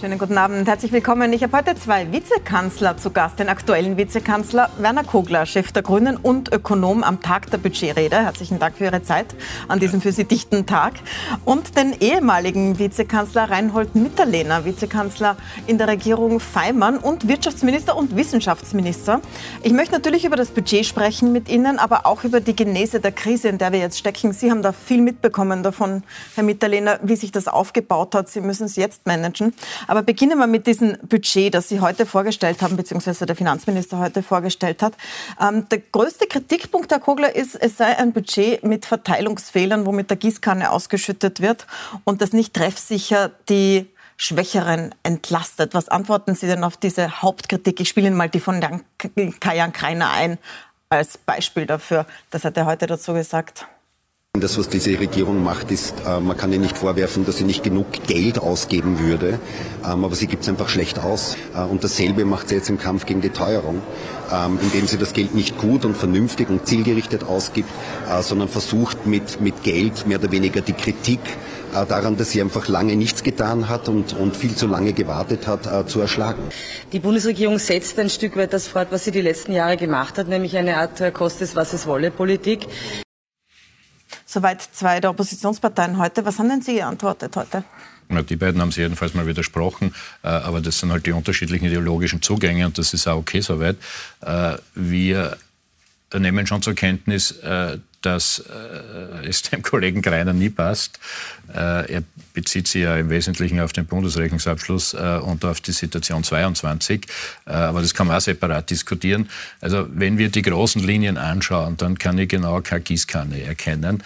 Schönen guten Abend, herzlich willkommen. Ich habe heute zwei Vizekanzler zu Gast. Den aktuellen Vizekanzler Werner Kogler, Chef der Grünen und Ökonom am Tag der Budgetrede. Herzlichen Dank für Ihre Zeit an diesem für Sie dichten Tag. Und den ehemaligen Vizekanzler Reinhold Mitterlehner, Vizekanzler in der Regierung Feimann und Wirtschaftsminister und Wissenschaftsminister. Ich möchte natürlich über das Budget sprechen mit Ihnen, aber auch über die Genese der Krise, in der wir jetzt stecken. Sie haben da viel mitbekommen davon, Herr Mitterlehner, wie sich das aufgebaut hat. Sie müssen es jetzt managen. Aber beginnen wir mit diesem Budget, das Sie heute vorgestellt haben, beziehungsweise der Finanzminister heute vorgestellt hat. Ähm, der größte Kritikpunkt, Herr Kogler, ist, es sei ein Budget mit Verteilungsfehlern, wo mit der Gießkanne ausgeschüttet wird und das nicht treffsicher die Schwächeren entlastet. Was antworten Sie denn auf diese Hauptkritik? Ich spiele Ihnen mal die von Kajan Kreiner ein als Beispiel dafür. Das hat er heute dazu gesagt. Das, was diese Regierung macht, ist, äh, man kann ihr nicht vorwerfen, dass sie nicht genug Geld ausgeben würde, ähm, aber sie gibt es einfach schlecht aus. Äh, und dasselbe macht sie jetzt im Kampf gegen die Teuerung, ähm, indem sie das Geld nicht gut und vernünftig und zielgerichtet ausgibt, äh, sondern versucht mit, mit Geld mehr oder weniger die Kritik daran, dass sie einfach lange nichts getan hat und, und viel zu lange gewartet hat, zu erschlagen. Die Bundesregierung setzt ein Stück weit das fort, was sie die letzten Jahre gemacht hat, nämlich eine Art äh, Kostes, was es wolle Politik. Soweit zwei der Oppositionsparteien heute. Was haben denn Sie geantwortet heute? Ja, die beiden haben sich jedenfalls mal widersprochen, äh, aber das sind halt die unterschiedlichen ideologischen Zugänge und das ist auch okay soweit. Äh, wir nehmen schon zur Kenntnis, äh, dass es dem Kollegen Greiner nie passt. Er bezieht sich ja im Wesentlichen auf den Bundesrechnungsabschluss und auf die Situation 22. Aber das kann man auch separat diskutieren. Also wenn wir die großen Linien anschauen, dann kann ich genau keine Gießkanne erkennen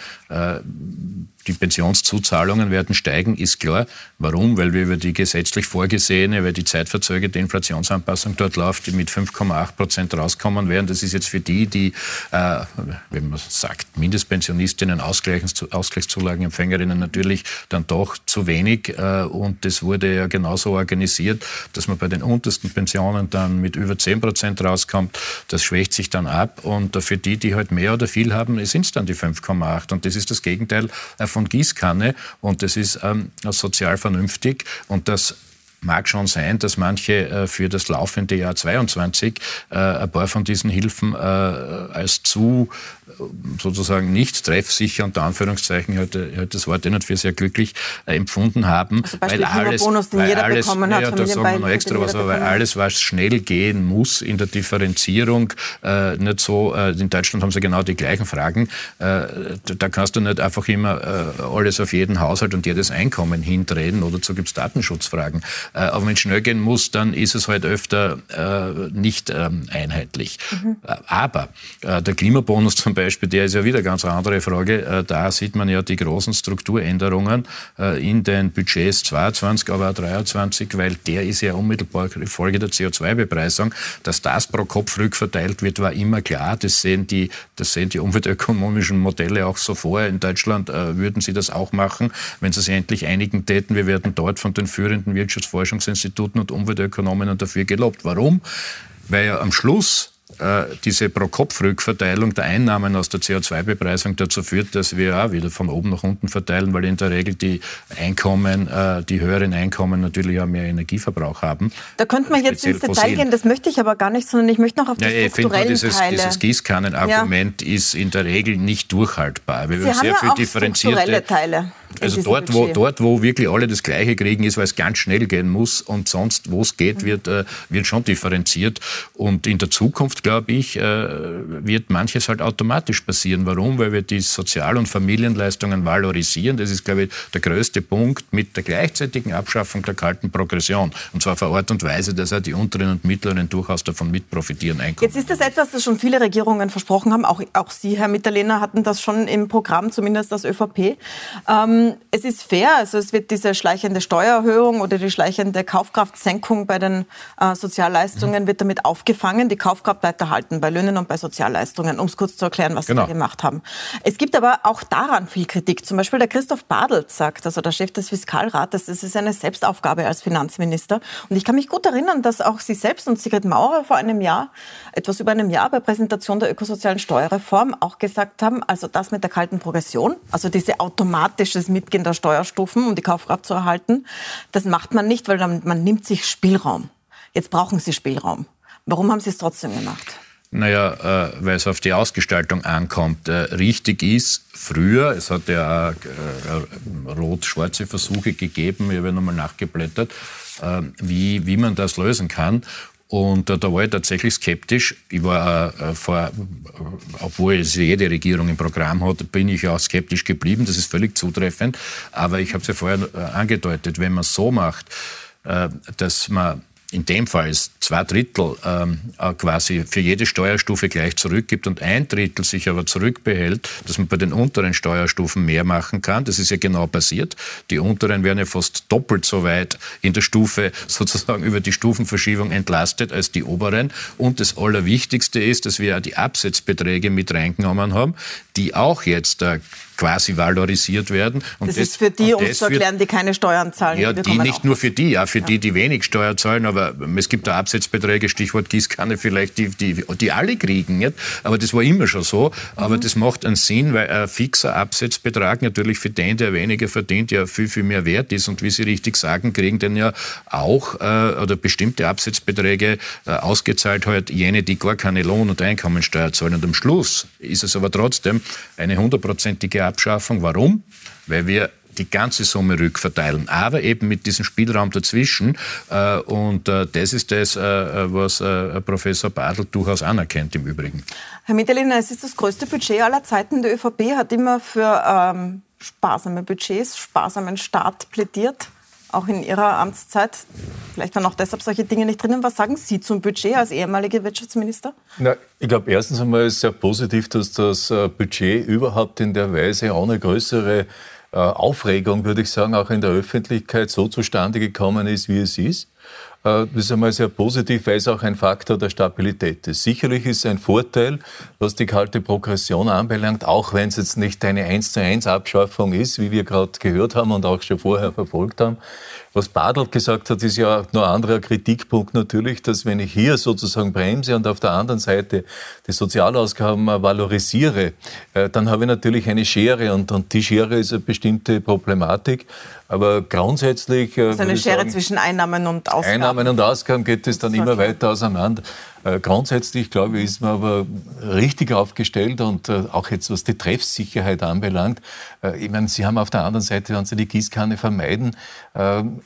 die Pensionszuzahlungen werden steigen, ist klar. Warum? Weil wir über die gesetzlich vorgesehene, weil die zeitverzögerte Inflationsanpassung dort läuft, die mit 5,8 Prozent rauskommen werden. Das ist jetzt für die, die, äh, wenn man sagt, Mindestpensionistinnen, Ausgleichszulagenempfängerinnen natürlich dann doch zu wenig. Äh, und das wurde ja genauso organisiert, dass man bei den untersten Pensionen dann mit über 10 Prozent rauskommt. Das schwächt sich dann ab. Und für die, die halt mehr oder viel haben, sind es dann die 5,8. Und das ist das Gegenteil von Gießkanne und das ist ähm, sozial vernünftig und das mag schon sein, dass manche äh, für das laufende Jahr 22 äh, ein paar von diesen Hilfen äh, als zu sozusagen nicht treffsicher, unter Anführungszeichen, heute, heute das Wort nicht für sehr glücklich äh, empfunden haben. Also weil alles, Bonus, den jeder alles, bekommen hat, ja, da sagen wir noch extra was, aber weil alles, was schnell gehen muss in der Differenzierung, äh, nicht so, äh, in Deutschland haben sie genau die gleichen Fragen, äh, da kannst du nicht einfach immer äh, alles auf jeden Haushalt und jedes Einkommen hindrehen, oder so gibt es Datenschutzfragen. Äh, aber wenn es schnell gehen muss, dann ist es halt öfter nicht ähm, einheitlich. Mhm. Aber der Klimabonus zum Beispiel, der ist ja wieder eine ganz andere Frage. Äh, da sieht man ja die großen Strukturänderungen äh, in den Budgets 22, aber auch 23, weil der ist ja unmittelbar Folge der CO2-Bepreisung. Dass das pro Kopf rückverteilt wird, war immer klar. Das sehen die, das sehen die umweltökonomischen Modelle auch so vor. In Deutschland äh, würden sie das auch machen, wenn sie sich endlich einigen täten. Wir werden dort von den führenden Wirtschaftsforschungsinstituten und Umweltökonomen dafür gelobt. Warum? Weil ja am Schluss diese Pro-Kopf-Rückverteilung der Einnahmen aus der CO2-Bepreisung dazu führt, dass wir auch wieder von oben nach unten verteilen, weil in der Regel die Einkommen, äh, die höheren Einkommen natürlich auch mehr Energieverbrauch haben. Da könnte man jetzt ins Detail gehen, das möchte ich aber gar nicht, sondern ich möchte noch auf die ja, strukturellen ich dieses, Teile. Dieses Gießkannenargument ja. ist in der Regel nicht durchhaltbar. Wir Sie haben sehr ja viel auch differenzierte Teile. Also dort wo, dort, wo wirklich alle das Gleiche kriegen, ist, weil es ganz schnell gehen muss und sonst, wo es geht, mhm. wird, äh, wird schon differenziert. Und in der Zukunft, glaube ich, äh, wird manches halt automatisch passieren. Warum? Weil wir die Sozial- und Familienleistungen valorisieren. Das ist, glaube ich, der größte Punkt mit der gleichzeitigen Abschaffung der kalten Progression. Und zwar vor Ort und Weise, dass auch die unteren und mittleren durchaus davon mit profitieren. Einkommen. Jetzt ist das etwas, das schon viele Regierungen versprochen haben. Auch, auch Sie, Herr Mitterlehner, hatten das schon im Programm, zumindest das ÖVP. Ähm, es ist fair, also es wird diese schleichende Steuererhöhung oder die schleichende Kaufkraftsenkung bei den äh, Sozialleistungen wird damit aufgefangen. Die Kaufkraft bleibt erhalten bei Löhnen und bei Sozialleistungen, um es kurz zu erklären, was genau. Sie da gemacht haben. Es gibt aber auch daran viel Kritik. Zum Beispiel der Christoph Badelt sagt, also der Chef des Fiskalrates, das ist eine Selbstaufgabe als Finanzminister. Und ich kann mich gut erinnern, dass auch Sie selbst und Sigrid Maurer vor einem Jahr, etwas über einem Jahr bei Präsentation der ökosozialen Steuerreform auch gesagt haben, also das mit der kalten Progression, also diese automatisches mitgehender Steuerstufen, um die Kaufkraft zu erhalten. Das macht man nicht, weil man nimmt sich Spielraum. Jetzt brauchen Sie Spielraum. Warum haben Sie es trotzdem gemacht? Naja, äh, weil es auf die Ausgestaltung ankommt. Äh, richtig ist, früher, es hat ja äh, rot-schwarze Versuche gegeben, ich habe nochmal nachgeblättert, äh, wie, wie man das lösen kann. Und äh, da war ich tatsächlich skeptisch. Ich war äh, vor, obwohl es jede Regierung im Programm hat, bin ich auch skeptisch geblieben. Das ist völlig zutreffend. Aber ich habe es ja vorher angedeutet, wenn man so macht, dass man in dem Fall zwei Drittel ähm, äh, quasi für jede Steuerstufe gleich zurückgibt und ein Drittel sich aber zurückbehält, dass man bei den unteren Steuerstufen mehr machen kann. Das ist ja genau passiert. Die unteren werden ja fast doppelt so weit in der Stufe sozusagen über die Stufenverschiebung entlastet als die oberen. Und das Allerwichtigste ist, dass wir die Absetzbeträge mit reingenommen haben, die auch jetzt äh, quasi valorisiert werden. Und das, das ist für die, um zu erklären, die keine Steuern zahlen. Ja, die, nicht nur für die, ja, für ja. die, die wenig Steuer zahlen, aber es gibt da Absetzbeträge, Stichwort Gießkanne vielleicht, die, die, die alle kriegen. Nicht? Aber das war immer schon so. Aber mhm. das macht einen Sinn, weil ein fixer Absetzbetrag natürlich für den, der weniger verdient, ja viel, viel mehr wert ist. Und wie Sie richtig sagen, kriegen dann ja auch äh, oder bestimmte Absetzbeträge äh, ausgezahlt halt jene, die gar keine Lohn- und Einkommensteuer zahlen. Und am Schluss ist es aber trotzdem eine hundertprozentige Abschaffung. Warum? Weil wir die ganze Summe rückverteilen, aber eben mit diesem Spielraum dazwischen. Äh, und äh, das ist das, äh, was Professor Badl durchaus anerkennt im Übrigen. Herr Mitterlehner, es ist das größte Budget aller Zeiten. Die ÖVP hat immer für ähm, sparsame Budgets, sparsamen Staat plädiert auch in Ihrer Amtszeit. Vielleicht waren auch deshalb solche Dinge nicht drinnen. Was sagen Sie zum Budget als ehemaliger Wirtschaftsminister? Na, ich glaube, erstens einmal ist es sehr positiv, dass das äh, Budget überhaupt in der Weise ohne größere äh, Aufregung, würde ich sagen, auch in der Öffentlichkeit so zustande gekommen ist, wie es ist. Äh, das ist einmal sehr positiv, weil es auch ein Faktor der Stabilität ist. Sicherlich ist es ein Vorteil, was die kalte Progression anbelangt, auch wenn es jetzt nicht eine 1 zu 1 Abschaffung ist, wie wir gerade gehört haben und auch schon vorher verfolgt haben. Was Badelt gesagt hat, ist ja noch ein anderer Kritikpunkt natürlich, dass wenn ich hier sozusagen bremse und auf der anderen Seite die Sozialausgaben valorisiere, äh, dann habe ich natürlich eine Schere und, und die Schere ist eine bestimmte Problematik. Aber grundsätzlich. Also eine Schere sagen, zwischen Einnahmen und Ausgaben. Einnahmen und Ausgaben geht es dann immer weiter auseinander. Äh, grundsätzlich, glaube ich, ist man aber richtig aufgestellt und äh, auch jetzt, was die Treffsicherheit anbelangt. Äh, ich meine, Sie haben auf der anderen Seite, wenn Sie die Gießkanne vermeiden,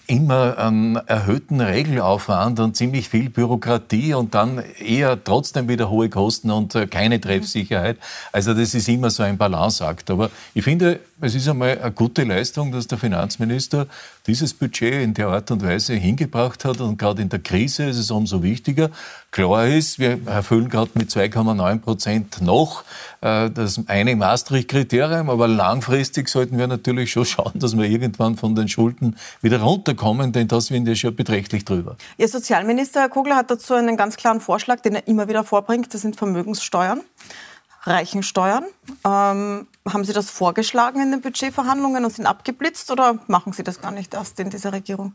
immer einen erhöhten Regelaufwand und ziemlich viel Bürokratie und dann eher trotzdem wieder hohe Kosten und keine Treffsicherheit. Also das ist immer so ein Balanceakt. Aber ich finde, es ist einmal eine gute Leistung, dass der Finanzminister dieses Budget in der Art und Weise hingebracht hat. Und gerade in der Krise ist es umso wichtiger. Klar ist, wir erfüllen gerade mit 2,9 Prozent noch äh, das eine Maastricht-Kriterium, aber langfristig sollten wir natürlich schon schauen, dass wir irgendwann von den Schulden wieder runterkommen, denn das sind ja schon beträchtlich drüber. Ihr Sozialminister, Herr Kogler, hat dazu einen ganz klaren Vorschlag, den er immer wieder vorbringt. Das sind Vermögenssteuern. Reichensteuern. Ähm, haben Sie das vorgeschlagen in den Budgetverhandlungen und sind abgeblitzt oder machen Sie das gar nicht erst in dieser Regierung?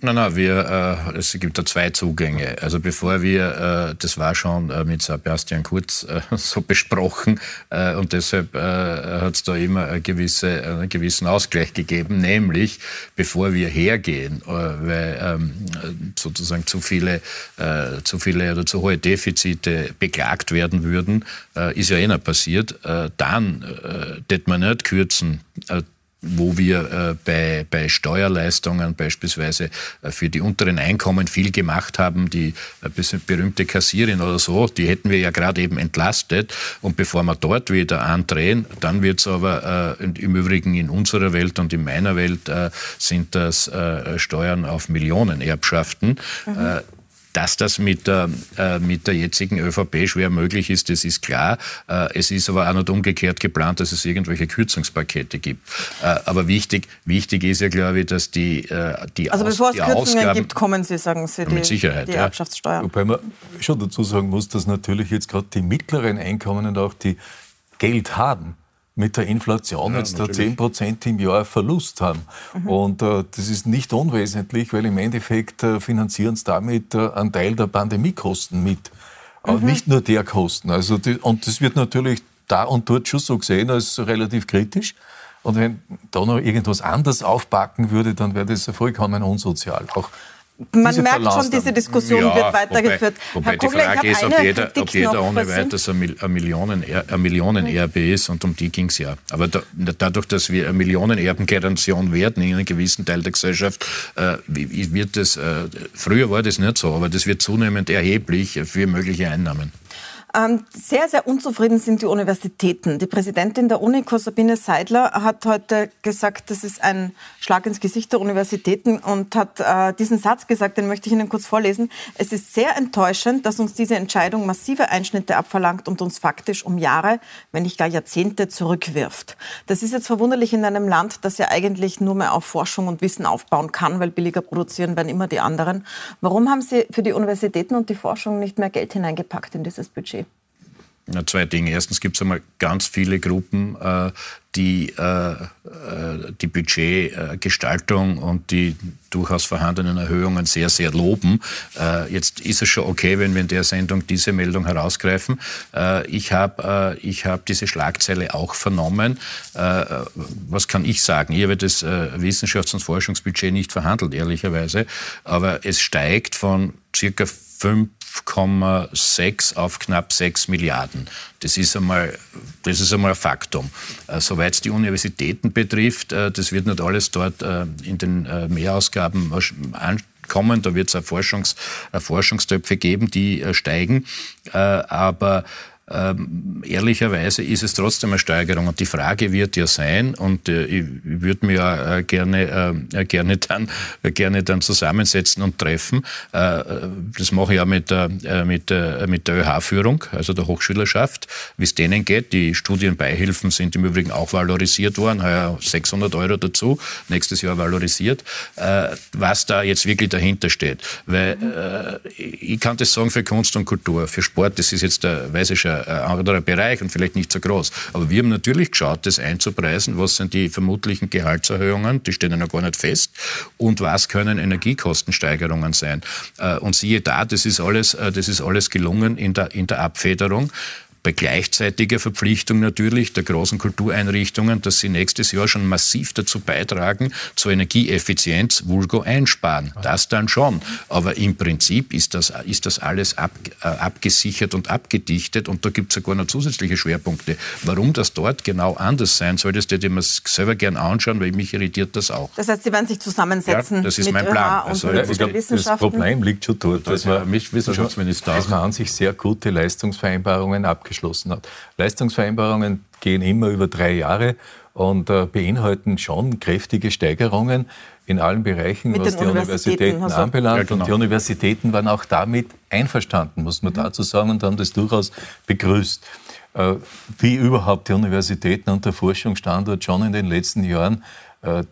Nein, nein, wir, äh, es gibt da zwei Zugänge. Also bevor wir, äh, das war schon äh, mit Sebastian Kurz äh, so besprochen äh, und deshalb äh, hat es da immer eine gewisse, einen gewissen Ausgleich gegeben, nämlich bevor wir hergehen, weil ähm, sozusagen zu viele, zu viele oder zu hohe Defizite beklagt werden würden, ist ja eh noch passiert, dann äh, man nicht kürzen, wo wir äh, bei, bei Steuerleistungen beispielsweise äh, für die unteren Einkommen viel gemacht haben, die äh, berühmte Kassierin oder so, die hätten wir ja gerade eben entlastet. Und bevor wir dort wieder andrehen, dann wird es aber äh, im Übrigen in unserer Welt und in meiner Welt äh, sind das äh, Steuern auf Millionenerbschaften. Mhm. Dass das mit der, äh, mit der jetzigen ÖVP schwer möglich ist, das ist klar. Äh, es ist aber auch nicht umgekehrt geplant, dass es irgendwelche Kürzungspakete gibt. Äh, aber wichtig, wichtig ist ja, glaube ich, dass die, die Also bevor es Kürzungen Ausgaben, gibt, kommen Sie, sagen Sie, die, mit Sicherheit, die Erbschaftssteuer. Wobei man schon dazu sagen muss, dass natürlich jetzt gerade die mittleren Einkommen und auch die Geld haben, mit der Inflation ja, jetzt da 10 Prozent im Jahr Verlust haben. Mhm. Und äh, das ist nicht unwesentlich, weil im Endeffekt äh, finanzieren sie damit äh, einen Teil der Pandemiekosten mit. Aber mhm. nicht nur der Kosten. Also die, und das wird natürlich da und dort schon so gesehen als relativ kritisch. Und wenn da noch irgendwas anders aufpacken würde, dann wäre das vollkommen unsozial. Auch man merkt schon, diese Diskussion ja, wird weitergeführt. Wobei, wobei Kogler, die Frage ist, ob jeder, ob jeder ohne weiteres ein Millionen, ein Millionenerbe ist und um die ging es ja. Aber da, dadurch, dass wir eine Millionenerbengeneration werden in einem gewissen Teil der Gesellschaft, äh, wird das, äh, früher war das nicht so, aber das wird zunehmend erheblich für mögliche Einnahmen. Ähm, sehr, sehr unzufrieden sind die Universitäten. Die Präsidentin der UNICO, Sabine Seidler, hat heute gesagt, das ist ein Schlag ins Gesicht der Universitäten und hat äh, diesen Satz gesagt, den möchte ich Ihnen kurz vorlesen. Es ist sehr enttäuschend, dass uns diese Entscheidung massive Einschnitte abverlangt und uns faktisch um Jahre, wenn nicht gar Jahrzehnte zurückwirft. Das ist jetzt verwunderlich in einem Land, das ja eigentlich nur mehr auf Forschung und Wissen aufbauen kann, weil billiger produzieren werden immer die anderen. Warum haben Sie für die Universitäten und die Forschung nicht mehr Geld hineingepackt in dieses Budget? Na, zwei Dinge. Erstens gibt es einmal ganz viele Gruppen, äh, die äh, äh, die Budgetgestaltung und die durchaus vorhandenen Erhöhungen sehr, sehr loben. Jetzt ist es schon okay, wenn wir in der Sendung diese Meldung herausgreifen. Ich habe ich hab diese Schlagzeile auch vernommen. Was kann ich sagen? Ich habe das Wissenschafts- und Forschungsbudget nicht verhandelt, ehrlicherweise. Aber es steigt von circa 5 5,6 auf knapp 6 Milliarden. Das ist einmal, das ist einmal ein Faktum. Äh, soweit es die Universitäten betrifft, äh, das wird nicht alles dort äh, in den Mehrausgaben ankommen. Da wird es Forschungs, Forschungstöpfe geben, die steigen. Aber ähm, ehrlicherweise ist es trotzdem eine Steigerung. Und die Frage wird ja sein, und äh, ich würde mir ja äh, gerne, äh, gerne, dann, äh, gerne dann zusammensetzen und treffen. Äh, das mache ich ja mit, der, äh, mit, mit der ÖH-Führung, also der Hochschülerschaft, wie es denen geht. Die Studienbeihilfen sind im Übrigen auch valorisiert worden, heuer 600 Euro dazu, nächstes Jahr valorisiert, was da jetzt wirklich dahinter steht. Weil ich kann das sagen für Kunst und Kultur, für Sport, das ist jetzt der weiße ein anderer Bereich und vielleicht nicht so groß. Aber wir haben natürlich geschaut, das einzupreisen. Was sind die vermutlichen Gehaltserhöhungen? Die stehen ja noch gar nicht fest. Und was können Energiekostensteigerungen sein? Äh, und siehe da, das ist alles, äh, das ist alles gelungen in der, in der Abfederung bei gleichzeitiger Verpflichtung natürlich der großen Kultureinrichtungen, dass sie nächstes Jahr schon massiv dazu beitragen, zur Energieeffizienz vulgo einsparen. Das dann schon. Aber im Prinzip ist das, ist das alles ab, äh, abgesichert und abgedichtet und da gibt es sogar noch zusätzliche Schwerpunkte. Warum das dort genau anders sein soll, das würde ich mir selber gern anschauen, weil mich irritiert das auch. Das heißt, Sie werden sich zusammensetzen ja, das ist mit mein Plan. Also, ja, ich glaub, das Problem liegt schon dort, dass man, Wissenschaftsminister dass man an sich sehr gute Leistungsvereinbarungen abgeschlossen abgeschlossen hat. Leistungsvereinbarungen gehen immer über drei Jahre und äh, beinhalten schon kräftige Steigerungen in allen Bereichen, Mit was die Universitäten, Universitäten also, anbelangt. Ja, genau. Und die Universitäten waren auch damit einverstanden, muss man mhm. dazu sagen, und haben das durchaus begrüßt. Äh, wie überhaupt die Universitäten und der Forschungsstandort schon in den letzten Jahren äh,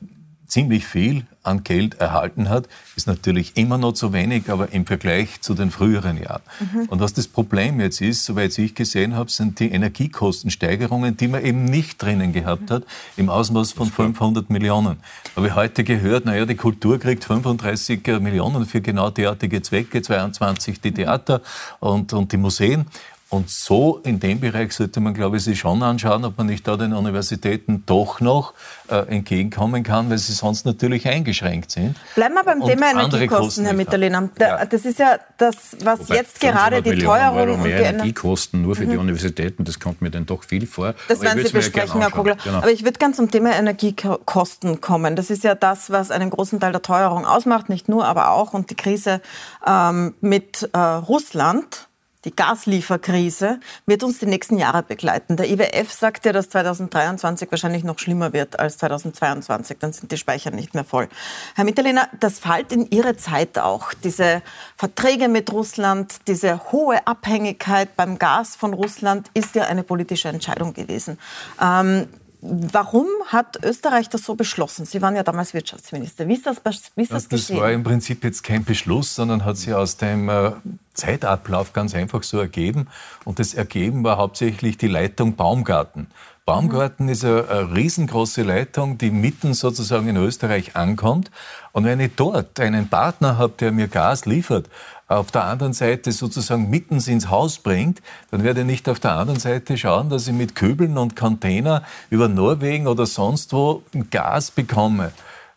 ziemlich viel an Geld erhalten hat, ist natürlich immer noch zu wenig, aber im Vergleich zu den früheren Jahren. Mhm. Und was das Problem jetzt ist, soweit ich gesehen habe, sind die Energiekostensteigerungen, die man eben nicht drinnen gehabt hat, im Ausmaß von 500 Millionen. Habe ich heute gehört, naja, die Kultur kriegt 35 Millionen für genau derartige Zwecke, 22 die Theater und, und die Museen. Und so in dem Bereich sollte man, glaube ich, sich schon anschauen, ob man nicht da den Universitäten doch noch äh, entgegenkommen kann, weil sie sonst natürlich eingeschränkt sind. Bleiben wir beim Thema Energiekosten, Herr Mitterlehner. Ja. Das ist ja das, was Wobei jetzt gerade die Millionen Teuerung Euro mehr und die Energiekosten nur für mhm. die Universitäten, das kommt mir dann doch viel vor. Das werden Sie besprechen, Herr Kogler. Genau. Aber ich würde ganz zum Thema Energiekosten kommen. Das ist ja das, was einen großen Teil der Teuerung ausmacht, nicht nur, aber auch und die Krise ähm, mit äh, Russland die Gaslieferkrise wird uns die nächsten Jahre begleiten. Der IWF sagt ja, dass 2023 wahrscheinlich noch schlimmer wird als 2022. Dann sind die Speicher nicht mehr voll. Herr Mitterlehner, das fällt in Ihre Zeit auch. Diese Verträge mit Russland, diese hohe Abhängigkeit beim Gas von Russland ist ja eine politische Entscheidung gewesen. Ähm, Warum hat Österreich das so beschlossen? Sie waren ja damals Wirtschaftsminister. Wie ist das, wie ist das, das Das war im Prinzip jetzt kein Beschluss, sondern hat sich aus dem äh, Zeitablauf ganz einfach so ergeben. Und das Ergeben war hauptsächlich die Leitung Baumgarten. Baumgarten ist eine, eine, riesengroße Leitung, die mitten sozusagen in Österreich ankommt. Und wenn ich dort einen Partner habe, der mir Gas liefert, auf der anderen Seite sozusagen mittens ins Haus bringt, dann werde ich nicht auf der anderen Seite schauen, dass ich mit Köbeln und Container über Norwegen oder sonst wo Gas bekomme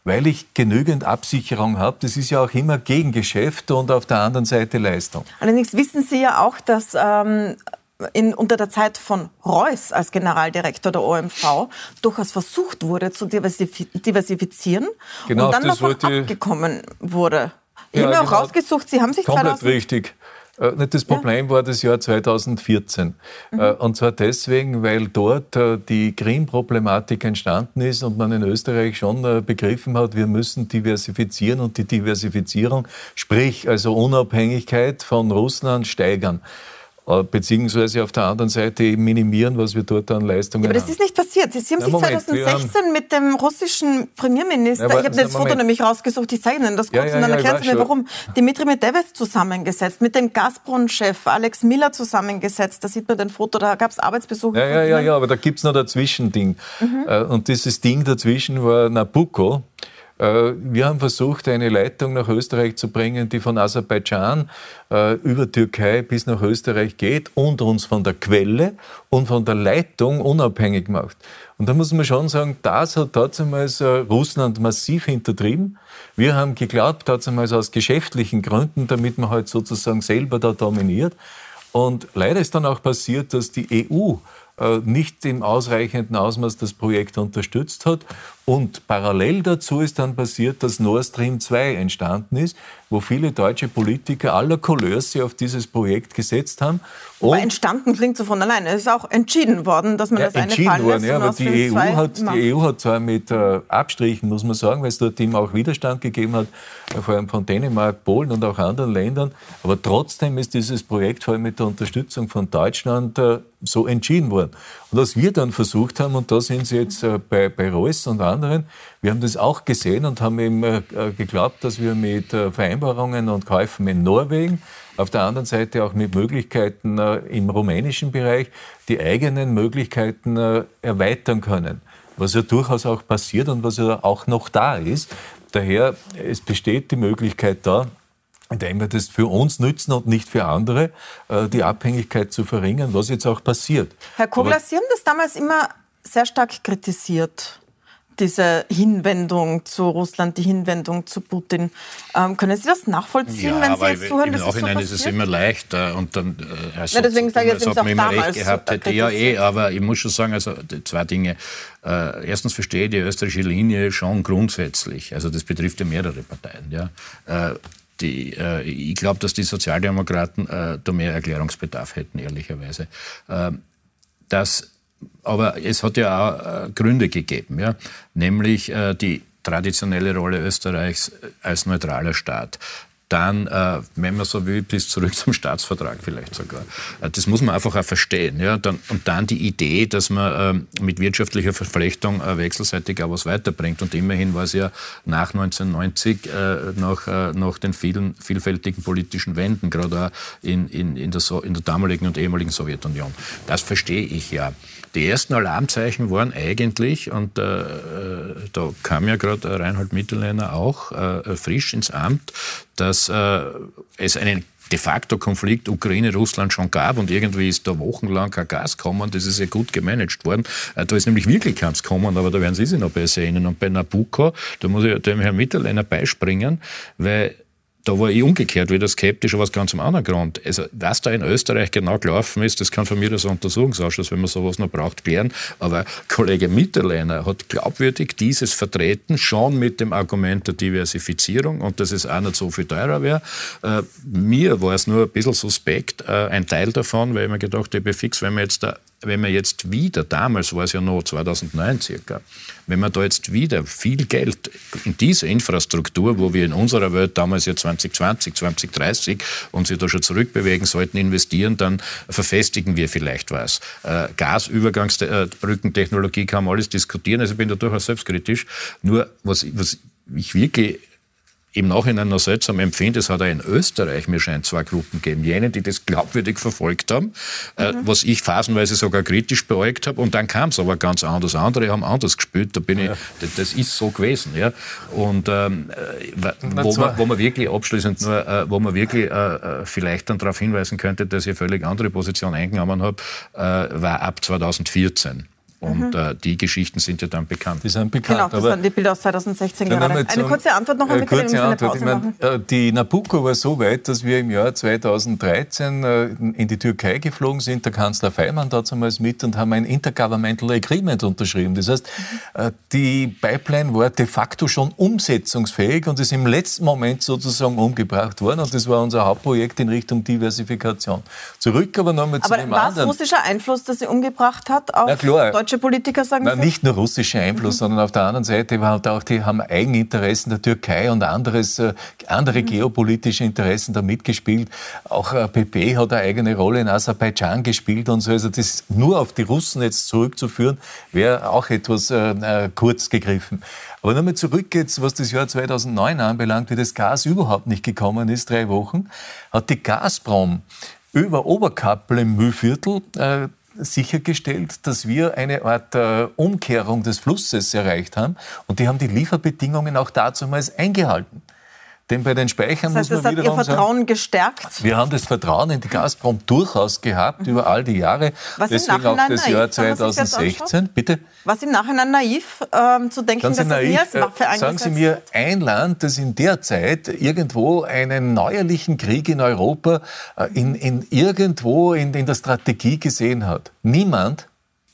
weil ich genügend Absicherung habe. Das ist ja auch immer Gegengeschäft und auf der anderen Seite Leistung. Allerdings wissen Sie ja auch, dass ähm, in, unter der Zeit von Reuss als Generaldirektor der OMV durchaus versucht wurde zu diversifizieren genau, und dann davon abgekommen wurde. Ich ja, habe mir auch genau, rausgesucht, Sie haben sich komplett 2000 richtig. Äh, das Problem ja. war das Jahr 2014. Mhm. Äh, und zwar deswegen, weil dort äh, die Krim-Problematik entstanden ist und man in Österreich schon begriffen hat, wir müssen diversifizieren und die Diversifizierung, sprich also Unabhängigkeit von Russland steigern. Äh, beziehungsweise auf der anderen Seite eben minimieren, was wir dort an Leistungen haben. Aber das ist nicht passiert. Sie, haben ja, sich Moment, 2016 mit dem russischen Premierminister, ja, ich habe das Foto nämlich rausgesucht, ich zeige Ihnen das kurz ja, und dann erklären Sie mir, warum, Dimitri Medvedev zusammengesetzt, mit dem Gazprom-Chef Alex Miller zusammengesetzt, da sieht man den Foto, da gab es Arbeitsbesuche. Ja, ja, ja, ja, aber da gibt es noch dazwischen Ding. Mhm. Äh, und dieses Ding dazwischen war Nabucco. Äh, wir haben versucht, eine Leitung nach Österreich zu bringen, die von Aserbaidschan äh, über Türkei bis nach Österreich geht und uns von der Quelle und von der Leitung unabhängig macht. Und da muss man schon sagen, das hat damals äh, Russland massiv hintertrieben. Wir haben geglaubt, damals aus geschäftlichen Gründen, damit man halt sozusagen selber da dominiert. Und leider ist dann auch passiert, dass die EU nicht im ausreichenden Ausmaß das Projekt unterstützt hat. Und parallel dazu ist dann passiert, dass Nord Stream 2 entstanden ist, wo viele deutsche Politiker aller Couleurs sich auf dieses Projekt gesetzt haben. Und aber entstanden klingt so von alleine. Es ist auch entschieden worden, dass man ja, das eine fallen worden, lässt. Ja, aber die EU, hat, die EU hat zwar mit äh, Abstrichen, muss man sagen, weil es dort eben auch Widerstand gegeben hat, äh, vor allem von Dänemark, Polen und auch anderen Ländern, aber trotzdem ist dieses Projekt vor allem mit der Unterstützung von Deutschland äh, so entschieden worden. Und was wir dann versucht haben, und da sind Sie jetzt äh, bei, bei Reus und anderen, wir haben das auch gesehen und haben eben äh, geglaubt, dass wir mit äh, Vereinbarungen und Käufen in Norwegen, auf der anderen Seite auch mit Möglichkeiten im rumänischen Bereich, die eigenen Möglichkeiten erweitern können. Was ja durchaus auch passiert und was ja auch noch da ist. Daher, es besteht die Möglichkeit da, indem wir das für uns nützen und nicht für andere, äh, die Abhängigkeit zu verringern, was jetzt auch passiert. Herr Kogler, Sie haben das damals immer sehr stark kritisiert diese Hinwendung zu Russland, die Hinwendung zu Putin. Ähm, können Sie das nachvollziehen, ja, wenn Sie jetzt zuhören? Im Nachhinein ist, so ist es immer leichter und dann äh, also, ja, deswegen sage ich jetzt auch immer recht gehabt hätte. Ja, eh, aber ich muss schon sagen, also zwei Dinge. Äh, erstens verstehe ich die österreichische Linie schon grundsätzlich. Also das betrifft ja mehrere Parteien. Ja. Äh, die, äh, ich glaube, dass die Sozialdemokraten äh, da mehr Erklärungsbedarf hätten, ehrlicherweise. Äh, das, aber es hat ja auch äh, Gründe gegeben, ja? nämlich äh, die traditionelle Rolle Österreichs als neutraler Staat dann, äh, wenn man so will, bis zurück zum Staatsvertrag vielleicht sogar. Äh, das muss man einfach auch verstehen. Ja? Dann, und dann die Idee, dass man äh, mit wirtschaftlicher Verflechtung äh, wechselseitig auch was weiterbringt. Und immerhin war es ja nach 1990, äh, nach, äh, nach den vielen, vielfältigen politischen Wenden, gerade auch in, in, in, der so in der damaligen und ehemaligen Sowjetunion. Das verstehe ich ja. Die ersten Alarmzeichen waren eigentlich, und da kam ja gerade Reinhold Mitterlehner auch frisch ins Amt, dass äh, es einen de facto Konflikt Ukraine-Russland schon gab und irgendwie ist da wochenlang kein Gas gekommen, das ist ja gut gemanagt worden. Äh, da ist nämlich wirklich keins gekommen, aber da werden Sie sich noch besser erinnern. Und bei Nabucco, da muss ich dem Herrn Mitterlehner beispringen, weil da war ich umgekehrt wieder skeptisch, aber aus ganz einem anderen Grund. Also, was da in Österreich genau gelaufen ist, das kann von mir das Untersuchungsausschuss, wenn man sowas noch braucht, klären. Aber Kollege Mitterleiner hat glaubwürdig dieses vertreten, schon mit dem Argument der Diversifizierung und dass es auch nicht so viel teurer wäre. Äh, mir war es nur ein bisschen suspekt, äh, ein Teil davon, weil ich mir gedacht habe, fix, wenn wir jetzt da wenn wir jetzt wieder, damals war es ja noch 2009 circa, wenn wir da jetzt wieder viel Geld in diese Infrastruktur, wo wir in unserer Welt damals ja 2020, 2030 uns ja da schon zurückbewegen sollten, investieren, dann verfestigen wir vielleicht was. Äh, Gasübergangsbrückentechnologie kann man alles diskutieren, also ich bin da durchaus selbstkritisch. Nur was, was ich wirklich im Nachhinein noch seltsam empfinde, es hat auch in Österreich, mir scheint, zwei Gruppen gegeben. Jene, die das glaubwürdig verfolgt haben, äh, mhm. was ich phasenweise sogar kritisch beäugt habe. Und dann kam es aber ganz anders. Andere haben anders gespielt. Da bin ja. ich, das ist so gewesen. Ja. Und ähm, äh, wo, man, wo man wirklich abschließend nur, äh, wo man wirklich äh, äh, vielleicht dann darauf hinweisen könnte, dass ich eine völlig andere Position eingenommen habe, äh, war ab 2014. Und mhm. äh, die Geschichten sind ja dann bekannt. Die sind bekannt. Genau, das waren die Bilder aus 2016 gerade. Eine kurze Antwort noch, äh, kurze Antwort. Ich mein, äh, die Nabucco war so weit, dass wir im Jahr 2013 äh, in die Türkei geflogen sind, der Kanzler Feimann damals mit und haben ein Intergovernmental Agreement unterschrieben. Das heißt, mhm. die Pipeline war de facto schon umsetzungsfähig und ist im letzten Moment sozusagen umgebracht worden. Und das war unser Hauptprojekt in Richtung Diversifikation. Zurück aber nochmal zu dem anderen. Aber war es russischer Einfluss, dass sie umgebracht hat auf Na klar, deutsche Politiker, sagen Na? Nicht nur russischer Einfluss, mhm. sondern auf der anderen Seite war halt auch, die haben Eigeninteressen der Türkei und anderes, äh, andere mhm. geopolitische Interessen da mitgespielt. Auch PP äh, hat eine eigene Rolle in Aserbaidschan gespielt und so. Also das nur auf die Russen jetzt zurückzuführen, wäre auch etwas äh, äh kurz gegriffen. Aber nochmal zurück jetzt, was das Jahr 2009 anbelangt, wie das Gas überhaupt nicht gekommen ist, drei Wochen, hat die Gazprom über Oberkappel im Mühlviertel äh, sichergestellt, dass wir eine Art äh, Umkehrung des Flusses erreicht haben. Und die haben die Lieferbedingungen auch damals eingehalten. Denn bei den Speichern das heißt, muss man wieder Ihr Vertrauen sagen, gestärkt? Wir haben das Vertrauen in die Gazprom durchaus gehabt mhm. über all die Jahre. Was Deswegen auch das naiv, Jahr 2016. Bitte? Was im Nachhinein naiv ähm, zu denken, dass naiv, das Waffe äh, Sagen Sie mir ein Land, das in der Zeit irgendwo einen neuerlichen Krieg in Europa äh, in, in irgendwo in, in der Strategie gesehen hat. Niemand.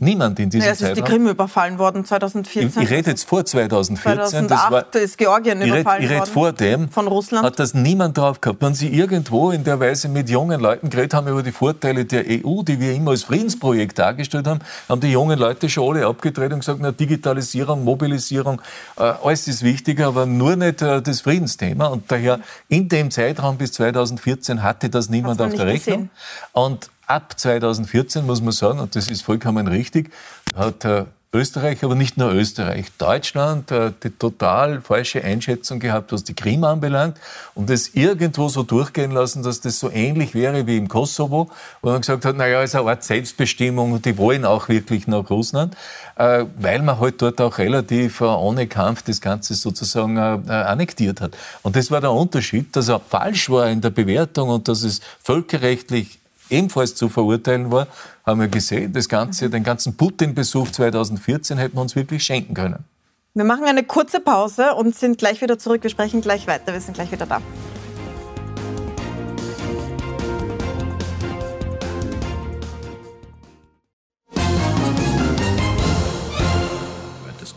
Niemand in diesem ja, es ist die Krim überfallen worden 2014. Ich, ich rede jetzt vor 2014. 2008 war, ist Georgien ich überfallen red, ich worden. vor dem. Von Russland. Hat das niemand drauf gehabt. Wenn Sie irgendwo in der Weise mit jungen Leuten geredet haben über die Vorteile der EU, die wir immer als Friedensprojekt dargestellt haben, haben die jungen Leute schon alle abgedreht und gesagt, na, Digitalisierung, Mobilisierung, äh, alles ist wichtiger, aber nur nicht äh, das Friedensthema. Und daher in dem Zeitraum bis 2014 hatte das niemand auf der Rechnung. Gesehen. Und ab 2014 muss man sagen, und das ist vollkommen richtig, hat äh, Österreich, aber nicht nur Österreich, Deutschland äh, die total falsche Einschätzung gehabt, was die Krim anbelangt und es irgendwo so durchgehen lassen, dass das so ähnlich wäre wie im Kosovo, wo man gesagt hat, naja, es ist eine Art Selbstbestimmung und die wollen auch wirklich nach Russland, äh, weil man halt dort auch relativ ohne Kampf das Ganze sozusagen annektiert hat. Und das war der Unterschied, dass er falsch war in der Bewertung und dass es völkerrechtlich ebenfalls zu verurteilen war, haben wir gesehen, das Ganze, den ganzen Putin-Besuch 2014 hätten wir uns wirklich schenken können. Wir machen eine kurze Pause und sind gleich wieder zurück. Wir sprechen gleich weiter. Wir sind gleich wieder da.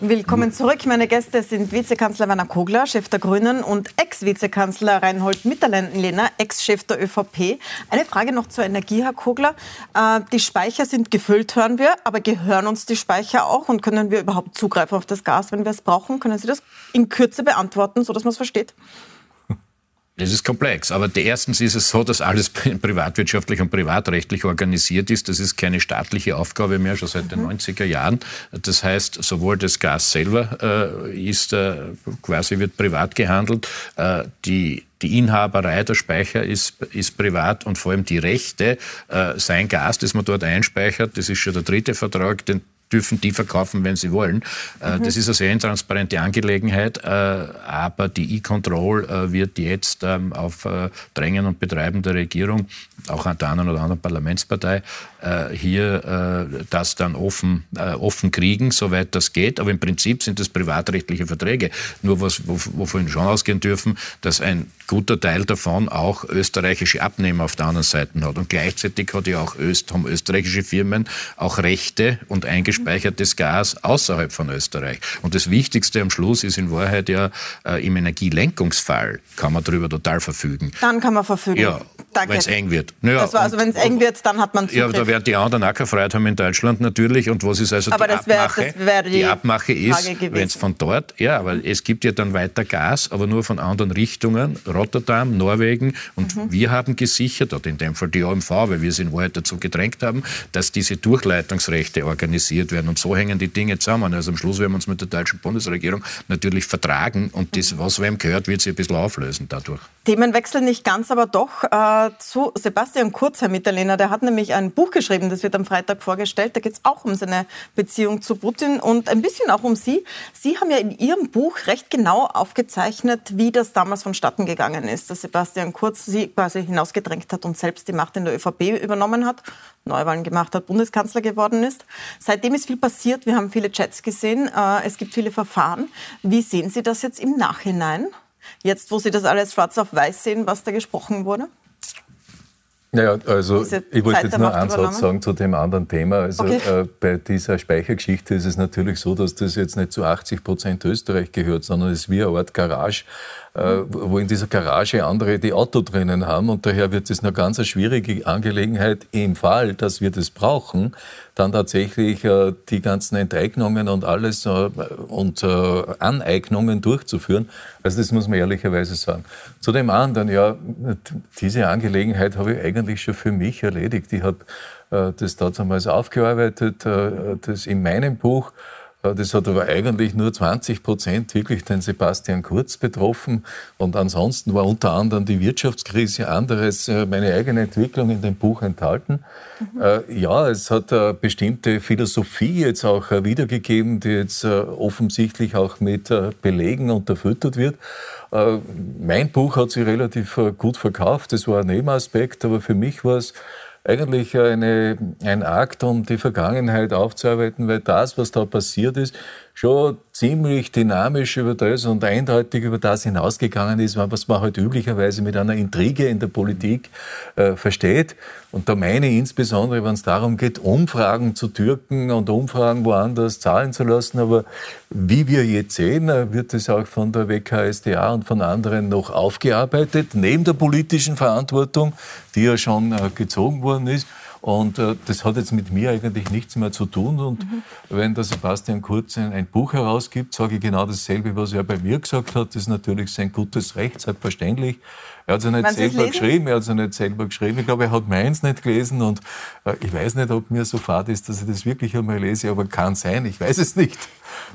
Willkommen zurück. Meine Gäste sind Vizekanzler Werner Kogler, Chef der Grünen, und Ex-Vizekanzler Reinhold Mitterlehner, Ex-Chef der ÖVP. Eine Frage noch zur Energie, Herr Kogler. Äh, die Speicher sind gefüllt, hören wir, aber gehören uns die Speicher auch und können wir überhaupt zugreifen auf das Gas, wenn wir es brauchen? Können Sie das in Kürze beantworten, sodass man es versteht? Das ist komplex. Aber erstens ist es so, dass alles privatwirtschaftlich und privatrechtlich organisiert ist. Das ist keine staatliche Aufgabe mehr, schon seit den mhm. 90er Jahren. Das heißt, sowohl das Gas selber äh, ist äh, quasi wird privat gehandelt, äh, die die Inhaberei der Speicher ist, ist privat und vor allem die Rechte, äh, sein Gas, das man dort einspeichert, das ist schon der dritte Vertrag, den dürfen die verkaufen, wenn sie wollen. Äh, mhm. Das ist eine sehr intransparente Angelegenheit, äh, aber die E-Control äh, wird jetzt ähm, auf Drängen und Betreiben der Regierung, auch an der einen oder anderen Parlamentspartei, hier das dann offen, offen kriegen, soweit das geht. Aber im Prinzip sind das privatrechtliche Verträge. Nur was, wovon schon ausgehen dürfen, dass ein guter Teil davon auch österreichische Abnehmer auf der anderen Seite hat. Und gleichzeitig hat ja auch Öst, haben österreichische Firmen auch Rechte und eingespeichertes Gas außerhalb von Österreich. Und das Wichtigste am Schluss ist in Wahrheit ja, äh, im Energielenkungsfall kann man darüber total verfügen. Dann kann man verfügen. Ja, wenn es eng wird. Naja, also wenn es eng wird, dann hat man Zugriff. Ja, da werden die anderen auch keine Freiheit haben in Deutschland natürlich. Und was ist also aber die das wär, Abmache? Das die, die Abmache ist, wenn es von dort, ja, aber es gibt ja dann weiter Gas, aber nur von anderen Richtungen Rotterdam, Norwegen. Und mhm. wir haben gesichert, oder in dem Fall die OMV, weil wir es in Wahrheit dazu gedrängt haben, dass diese Durchleitungsrechte organisiert finanziert werden. Und so hängen die Dinge zusammen. Also am Schluss werden wir uns mit der deutschen Bundesregierung natürlich vertragen und das, was wem gehört, wird sich ein bisschen auflösen dadurch. Themenwechsel nicht ganz, aber doch äh, zu Sebastian Kurz, Herr Mitterlehner. Der hat nämlich ein Buch geschrieben, das wird am Freitag vorgestellt. Da geht es auch um seine Beziehung zu Putin und ein bisschen auch um Sie. Sie haben ja in Ihrem Buch recht genau aufgezeichnet, wie das damals vonstatten gegangen ist, dass Sebastian Kurz Sie quasi hinausgedrängt hat und selbst die Macht in der ÖVP übernommen hat, Neuwahlen gemacht hat, Bundeskanzler geworden ist. Seitdem ist viel passiert. Wir haben viele Chats gesehen. Äh, es gibt viele Verfahren. Wie sehen Sie das jetzt im Nachhinein? Jetzt, wo Sie das alles schwarz auf weiß sehen, was da gesprochen wurde? Naja, also ich wollte jetzt nur einen Satz sagen zu dem anderen Thema. Also okay. äh, bei dieser Speichergeschichte ist es natürlich so, dass das jetzt nicht zu 80 Prozent Österreich gehört, sondern es ist wie eine Art Garage, wo in dieser Garage andere die Auto drinnen haben. Und daher wird es eine ganz schwierige Angelegenheit im Fall, dass wir das brauchen, dann tatsächlich äh, die ganzen Enteignungen und alles äh, und äh, Aneignungen durchzuführen. Also das muss man ehrlicherweise sagen. Zu dem anderen, ja, diese Angelegenheit habe ich eigentlich schon für mich erledigt. Ich habe äh, das damals aufgearbeitet, äh, das in meinem Buch das hat aber eigentlich nur 20 Prozent wirklich den Sebastian Kurz betroffen. Und ansonsten war unter anderem die Wirtschaftskrise, anderes äh, meine eigene Entwicklung in dem Buch enthalten. Mhm. Ja, es hat eine bestimmte Philosophie jetzt auch äh, wiedergegeben, die jetzt offensichtlich auch mit Belegen unterfüttert wird. Mein Buch hat sich relativ gut verkauft, das war ein Nebenaspekt, aber für mich war es eigentlich eine, ein Akt, um die Vergangenheit aufzuarbeiten, weil das, was da passiert ist, schon ziemlich dynamisch über das und eindeutig über das hinausgegangen ist, was man halt üblicherweise mit einer Intrige in der Politik äh, versteht. Und da meine ich insbesondere, wenn es darum geht, Umfragen zu türken und Umfragen woanders zahlen zu lassen. Aber wie wir jetzt sehen, äh, wird es auch von der WKSDA und von anderen noch aufgearbeitet, neben der politischen Verantwortung, die ja schon äh, gezogen worden ist. Und äh, das hat jetzt mit mir eigentlich nichts mehr zu tun. Und mhm. wenn der Sebastian Kurz ein, ein, Buch herausgibt, sage ich genau dasselbe, was er bei mir gesagt hat. Das ist natürlich sein gutes Recht, selbstverständlich. Er hat es ja nicht selber geschrieben, er hat es ja nicht selber geschrieben. Ich glaube, er hat meins nicht gelesen und äh, ich weiß nicht, ob mir so fad ist, dass ich das wirklich einmal lese, aber kann sein, ich weiß es nicht.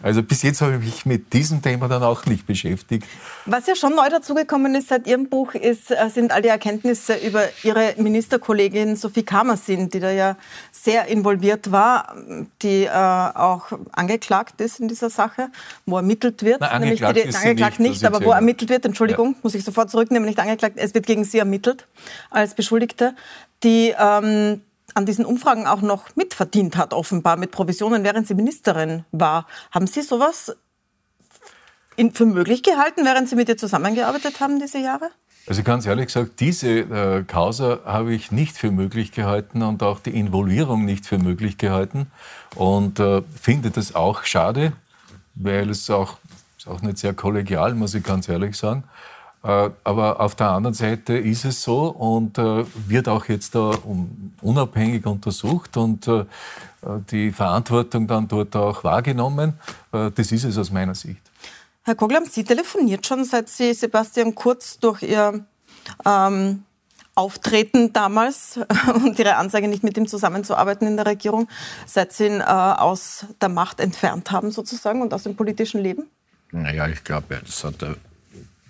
Also bis jetzt habe ich mich mit diesem Thema dann auch nicht beschäftigt. Was ja schon neu dazugekommen ist seit Ihrem Buch, ist, äh, sind all die Erkenntnisse über Ihre Ministerkollegin Sophie Kamersin, die da ja sehr involviert war, die äh, auch angeklagt ist in dieser Sache, wo ermittelt wird. Na, angeklagt nämlich die, die, angeklagt nicht, nicht aber wo ermittelt wird, Entschuldigung, ja. muss ich sofort zurücknehmen, nicht angeklagt, es wird gegen Sie ermittelt als Beschuldigte, die ähm, an diesen Umfragen auch noch mitverdient hat, offenbar mit Provisionen, während sie Ministerin war. Haben Sie sowas für möglich gehalten, während Sie mit ihr zusammengearbeitet haben diese Jahre? Also ganz ehrlich gesagt, diese äh, Causa habe ich nicht für möglich gehalten und auch die Involvierung nicht für möglich gehalten und äh, finde das auch schade, weil es auch, ist auch nicht sehr kollegial, muss ich ganz ehrlich sagen. Äh, aber auf der anderen Seite ist es so und äh, wird auch jetzt da unabhängig untersucht und äh, die Verantwortung dann dort auch wahrgenommen. Das ist es aus meiner Sicht. Herr Kogel, haben Sie telefoniert schon, seit Sie Sebastian Kurz durch Ihr ähm, Auftreten damals und Ihre Ansage, nicht mit ihm zusammenzuarbeiten in der Regierung, seit Sie ihn äh, aus der Macht entfernt haben sozusagen und aus dem politischen Leben? Naja, ich glaube, das hat er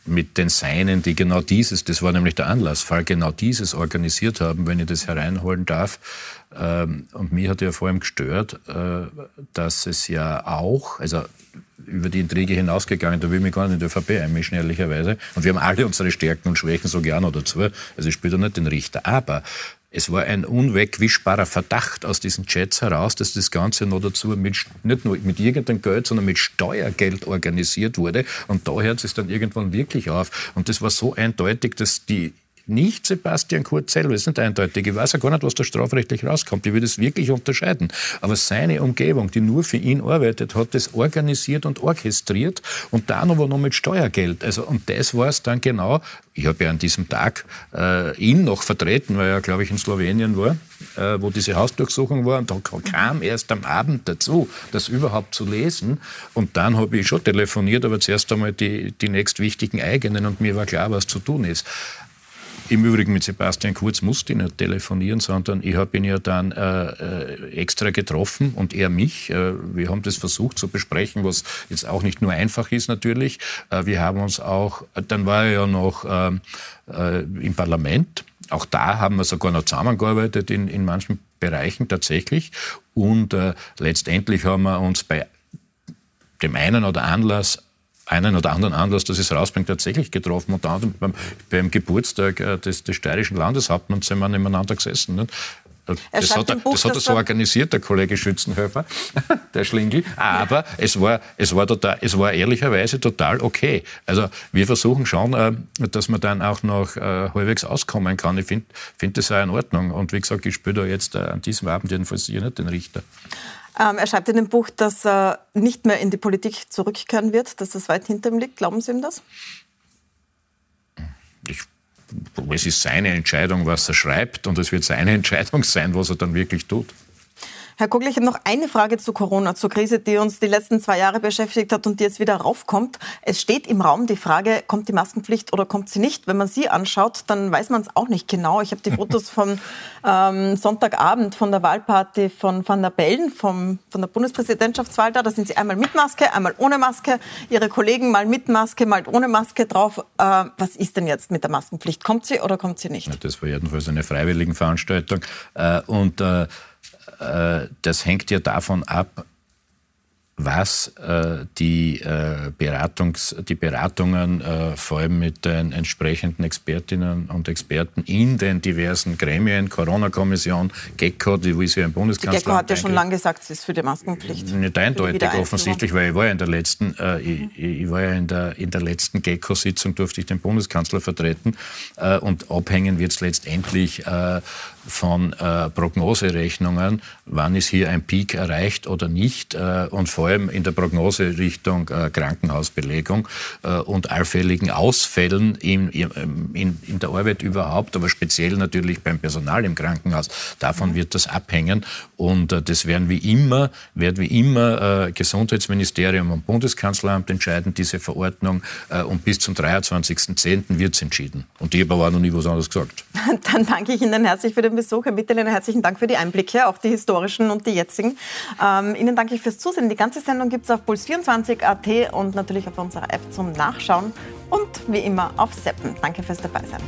mit den Seinen, die genau dieses, das war nämlich der Anlassfall, genau dieses organisiert haben, wenn ich das hereinholen darf. Ähm, und mir hat ja vor allem gestört, äh, dass es ja auch, also über die Intrige hinausgegangen, da will ich mich gar nicht in die ÖVP einmischen, ehrlicherweise. Und wir haben alle unsere Stärken und Schwächen, so gerne dazu. Also ich spiele da nicht den Richter. Aber es war ein unwegwischbarer Verdacht aus diesen Chats heraus, dass das Ganze noch dazu mit, nicht nur mit irgendeinem Geld, sondern mit Steuergeld organisiert wurde. Und da hört es dann irgendwann wirklich auf. Und das war so eindeutig, dass die nicht Sebastian Kurz selber, das ist nicht eindeutig. Ich weiß ja gar nicht, was da strafrechtlich rauskommt. Ich will das wirklich unterscheiden. Aber seine Umgebung, die nur für ihn arbeitet, hat das organisiert und orchestriert und dann aber noch mit Steuergeld. Also, und das war es dann genau. Ich habe ja an diesem Tag äh, ihn noch vertreten, weil er, glaube ich, in Slowenien war, äh, wo diese Hausdurchsuchung war. Und da kam erst am Abend dazu, das überhaupt zu lesen. Und dann habe ich schon telefoniert, aber zuerst einmal die, die nächstwichtigen eigenen und mir war klar, was zu tun ist. Im Übrigen mit Sebastian Kurz musste ich nicht telefonieren, sondern ich habe ihn ja dann äh, äh, extra getroffen und er mich. Äh, wir haben das versucht zu besprechen, was jetzt auch nicht nur einfach ist natürlich. Äh, wir haben uns auch, dann war er ja noch ähm, äh, im Parlament. Auch da haben wir sogar noch zusammengearbeitet in, in manchen Bereichen tatsächlich. Und äh, letztendlich haben wir uns bei dem einen oder Anlass einen oder anderen Anlass, dass es rausbringt, tatsächlich getroffen. Unter anderem beim, beim Geburtstag äh, des, des steirischen Landeshauptmanns sind wir nebeneinander gesessen. Nicht? Das hat, er, Buch, das hat er so organisiert, der Kollege Schützenhöfer, der Schlingel. Aber es, war, es, war total, es war ehrlicherweise total okay. Also wir versuchen schon, äh, dass man dann auch noch äh, halbwegs auskommen kann. Ich finde find das auch in Ordnung. Und wie gesagt, ich spiele da jetzt an diesem Abend jedenfalls hier nicht den Richter. Ähm, er schreibt in dem Buch, dass er nicht mehr in die Politik zurückkehren wird, dass das weit hinter ihm liegt. Glauben Sie ihm das? Ich, es ist seine Entscheidung, was er schreibt, und es wird seine Entscheidung sein, was er dann wirklich tut. Herr Kogel, ich habe noch eine Frage zu Corona, zur Krise, die uns die letzten zwei Jahre beschäftigt hat und die jetzt wieder raufkommt. Es steht im Raum die Frage, kommt die Maskenpflicht oder kommt sie nicht? Wenn man sie anschaut, dann weiß man es auch nicht genau. Ich habe die Fotos von ähm, Sonntagabend von der Wahlparty von Van der Bellen, vom, von der Bundespräsidentschaftswahl da. Da sind sie einmal mit Maske, einmal ohne Maske. Ihre Kollegen mal mit Maske, mal ohne Maske drauf. Äh, was ist denn jetzt mit der Maskenpflicht? Kommt sie oder kommt sie nicht? Das war jedenfalls eine freiwillige Veranstaltung. Äh, und äh, das hängt ja davon ab, was äh, die, äh, Beratungs-, die Beratungen äh, vor allem mit den entsprechenden Expertinnen und Experten in den diversen Gremien, Corona-Kommission, GECO, die wie sie im Bundeskanzler. Die GECO hat ja schon lange gesagt, sie ist für die Maskenpflicht. Nicht eindeutig offensichtlich, weil ich war ja in der letzten, äh, ich, ich, war ja in der, in der letzten GECO-Sitzung, durfte ich den Bundeskanzler vertreten äh, und abhängen wird es letztendlich äh, von äh, Prognoserechnungen, wann ist hier ein Peak erreicht oder nicht äh, und vor allem in der Prognose Richtung äh, Krankenhausbelegung äh, und allfälligen Ausfällen in, in, in, der Arbeit überhaupt, aber speziell natürlich beim Personal im Krankenhaus. Davon wird das abhängen und äh, das werden wie immer, werden wie immer äh, Gesundheitsministerium und Bundeskanzleramt entscheiden, diese Verordnung und bis zum 23.10. wird es entschieden. Und ich habe aber auch noch nie was anderes gesagt. Dann danke ich Ihnen herzlich für den Besuch. Herr Mitterlehner, herzlichen Dank für die Einblicke, auch die historischen und die jetzigen. Ähm, Ihnen danke ich fürs Zusehen. Die ganze Sendung gibt es auf puls24.at und natürlich auf unserer App zum Nachschauen und wie immer auf Seppen. Danke fürs Dabeisein.